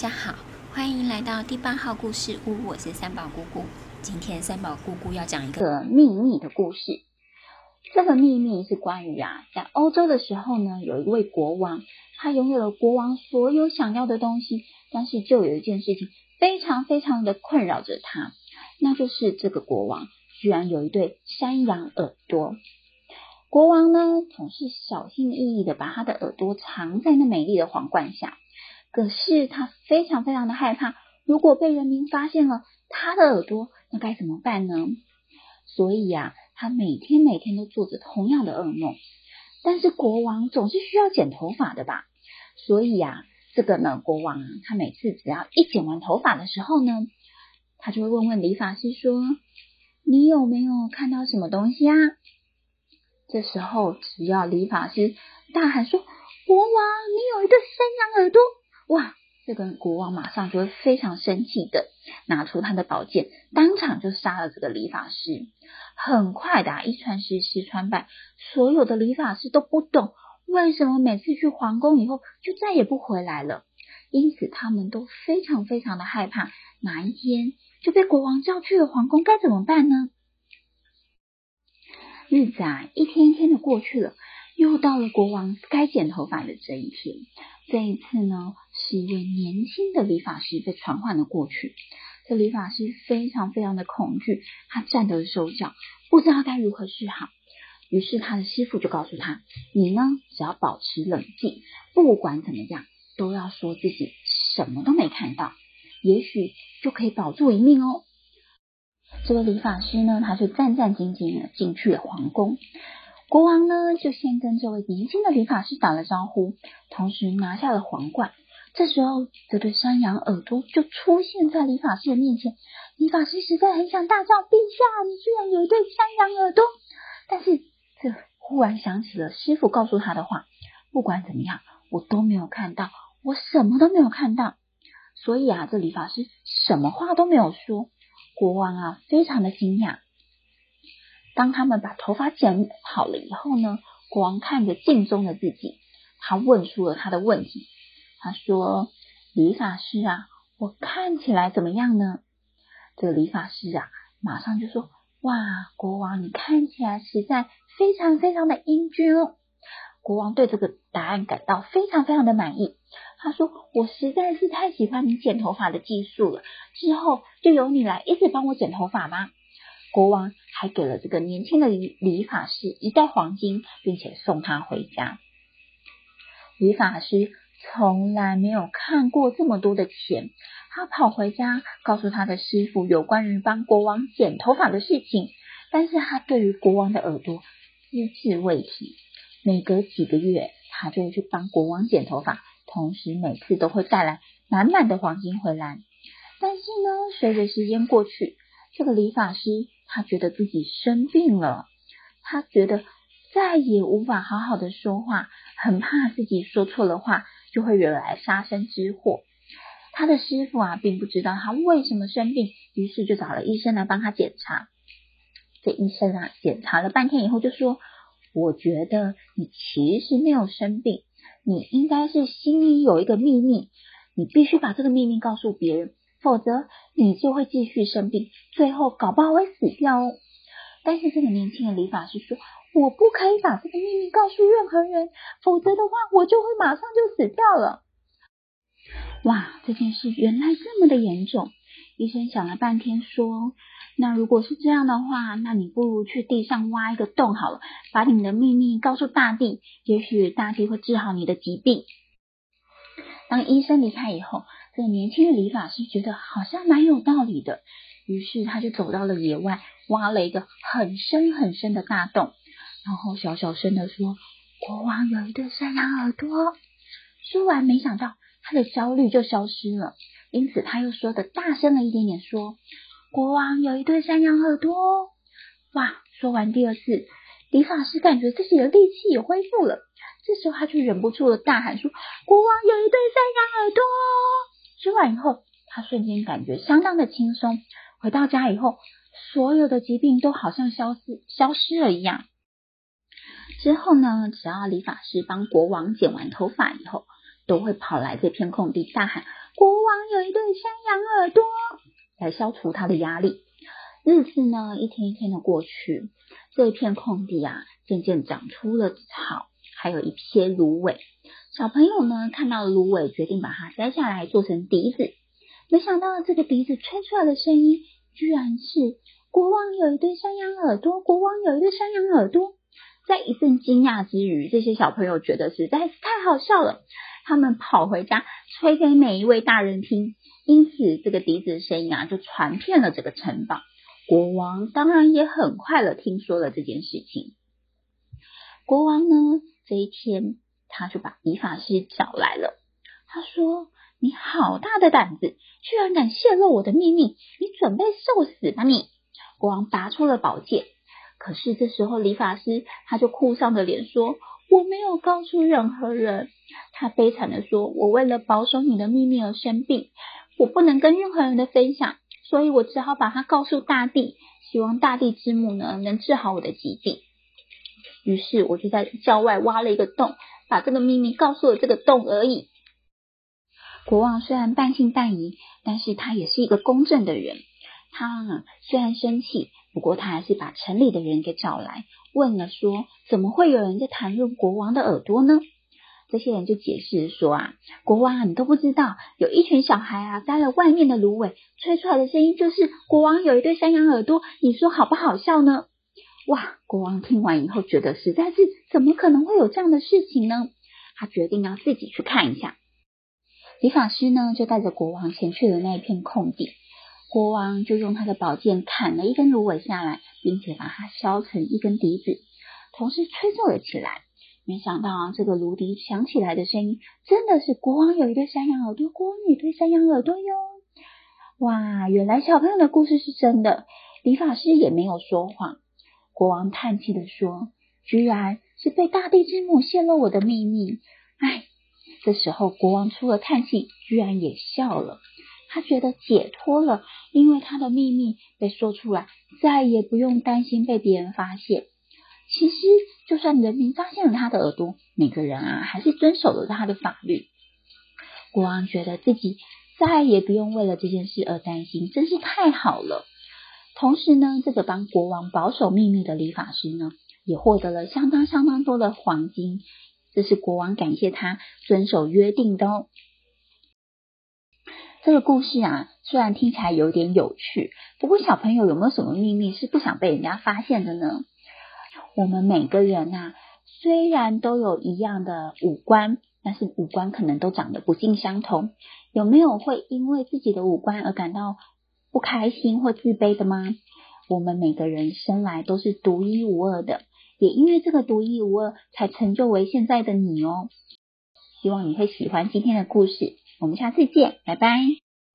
大家好，欢迎来到第八号故事屋，我是三宝姑姑。今天三宝姑姑要讲一个秘密的故事。这个秘密是关于啊，在欧洲的时候呢，有一位国王，他拥有了国王所有想要的东西，但是就有一件事情非常非常的困扰着他，那就是这个国王居然有一对山羊耳朵。国王呢，总是小心翼翼的把他的耳朵藏在那美丽的皇冠下。可是他非常非常的害怕，如果被人民发现了他的耳朵，那该怎么办呢？所以呀，他每天每天都做着同样的噩梦。但是国王总是需要剪头发的吧？所以呀，这个呢，国王啊，他每次只要一剪完头发的时候呢，他就会问问理发师说：“你有没有看到什么东西啊？”这时候，只要理发师大喊说：“国王，你有一个山羊耳朵！”哇！这个国王马上就会非常生气的拿出他的宝剑，当场就杀了这个理发师。很快的，一传十，十传百，所有的理发师都不懂为什么每次去皇宫以后就再也不回来了，因此他们都非常非常的害怕，哪一天就被国王叫去了皇宫，该怎么办呢？日子啊，一天一天的过去了，又到了国王该剪头发的这一天。这一次呢，是一位年轻的理发师被传唤了过去。这理发师非常非常的恐惧，他颤抖手脚，不知道该如何是好。于是他的师傅就告诉他：“你呢，只要保持冷静，不管怎么样，都要说自己什么都没看到，也许就可以保住一命哦。”这个理发师呢，他就战战兢兢的进去了皇宫。国王呢，就先跟这位年轻的理发师打了招呼，同时拿下了皇冠。这时候，这对山羊耳朵就出现在理发师的面前。理发师实在很想大叫：“陛下，你居然有一对山羊耳朵！”但是，这忽然想起了师傅告诉他的话：“不管怎么样，我都没有看到，我什么都没有看到。”所以啊，这理发师什么话都没有说。国王啊，非常的惊讶。当他们把头发剪好了以后呢，国王看着镜中的自己，他问出了他的问题。他说：“理发师啊，我看起来怎么样呢？”这个理发师啊，马上就说：“哇，国王，你看起来实在非常非常的英俊哦。”国王对这个答案感到非常非常的满意。他说：“我实在是太喜欢你剪头发的技术了，之后就由你来一直帮我剪头发吧。”国王还给了这个年轻的理理发师一袋黄金，并且送他回家。理发师从来没有看过这么多的钱，他跑回家告诉他的师傅有关于帮国王剪头发的事情，但是他对于国王的耳朵只字未提。每隔几个月，他就去帮国王剪头发，同时每次都会带来满满的黄金回来。但是呢，随着时间过去，这个理发师。他觉得自己生病了，他觉得再也无法好好的说话，很怕自己说错了话就会惹来杀身之祸。他的师傅啊，并不知道他为什么生病，于是就找了医生来帮他检查。这医生啊，检查了半天以后就说：“我觉得你其实没有生病，你应该是心里有一个秘密，你必须把这个秘密告诉别人。”否则你就会继续生病，最后搞不好会死掉哦。但是这个年轻的理发师说：“我不可以把这个秘密告诉任何人，否则的话我就会马上就死掉了。”哇，这件事原来这么的严重。医生想了半天说：“那如果是这样的话，那你不如去地上挖一个洞好了，把你们的秘密告诉大地，也许大地会治好你的疾病。”当医生离开以后，这个年轻的理发师觉得好像蛮有道理的，于是他就走到了野外，挖了一个很深很深的大洞，然后小小声的说：“国王有一对山羊耳朵。”说完，没想到他的焦虑就消失了，因此他又说的大声了一点点，说：“国王有一对山羊耳朵。”哇！说完第二次，理发师感觉自己的力气也恢复了。这时候他就忍不住的大喊说：“国王有一对山羊耳朵！”说完以后，他瞬间感觉相当的轻松。回到家以后，所有的疾病都好像消失消失了一样。之后呢，只要理发师帮国王剪完头发以后，都会跑来这片空地大喊：“国王有一对山羊耳朵，来消除他的压力。日子呢，一天一天的过去，这一片空地啊，渐渐长出了草，还有一些芦苇。小朋友呢，看到芦苇，决定把它摘下来做成笛子。没想到这个笛子吹出来的声音，居然是国王有一对山羊耳朵。国王有一对山羊耳朵。在一阵惊讶之余，这些小朋友觉得实在是太好笑了。他们跑回家吹给每一位大人听，因此这个笛子的声音啊，就传遍了这个城堡。国王当然也很快乐听说了这件事情。国王呢，这一天他就把理发师找来了。他说：“你好大的胆子，居然敢泄露我的秘密！你准备受死吧你！”国王拔出了宝剑。可是这时候，理发师他就哭丧着脸说：“我没有告诉任何人。”他悲惨地说：“我为了保守你的秘密而生病，我不能跟任何人的分享，所以我只好把它告诉大地，希望大地之母呢能治好我的疾病。”于是我就在郊外挖了一个洞，把这个秘密告诉了这个洞而已。国王虽然半信半疑，但是他也是一个公正的人。他虽然生气。不过，他还是把城里的人给找来，问了说：“怎么会有人在谈论国王的耳朵呢？”这些人就解释说：“啊，国王啊，你都不知道，有一群小孩啊，摘了外面的芦苇，吹出来的声音就是国王有一对山羊耳朵。你说好不好笑呢？”哇！国王听完以后，觉得实在是怎么可能会有这样的事情呢？他决定要自己去看一下。理发师呢，就带着国王前去了那一片空地。国王就用他的宝剑砍了一根芦苇下来，并且把它削成一根笛子，同时吹奏了起来。没想到啊，这个芦笛响起来的声音，真的是国王有一对山羊耳朵，国王有一对山羊耳朵哟！哇，原来小朋友的故事是真的，理发师也没有说谎。国王叹气的说：“居然是被大地之母泄露我的秘密。”哎，这时候国王除了叹气，居然也笑了。他觉得解脱了，因为他的秘密被说出来，再也不用担心被别人发现。其实，就算人民发现了他的耳朵，每个人啊还是遵守了他的法律。国王觉得自己再也不用为了这件事而担心，真是太好了。同时呢，这个帮国王保守秘密的理发师呢，也获得了相当相当多的黄金，这是国王感谢他遵守约定的哦。这个故事啊，虽然听起来有点有趣，不过小朋友有没有什么秘密是不想被人家发现的呢？我们每个人啊，虽然都有一样的五官，但是五官可能都长得不尽相同。有没有会因为自己的五官而感到不开心或自卑的吗？我们每个人生来都是独一无二的，也因为这个独一无二，才成就为现在的你哦。希望你会喜欢今天的故事。我们下次见，拜拜。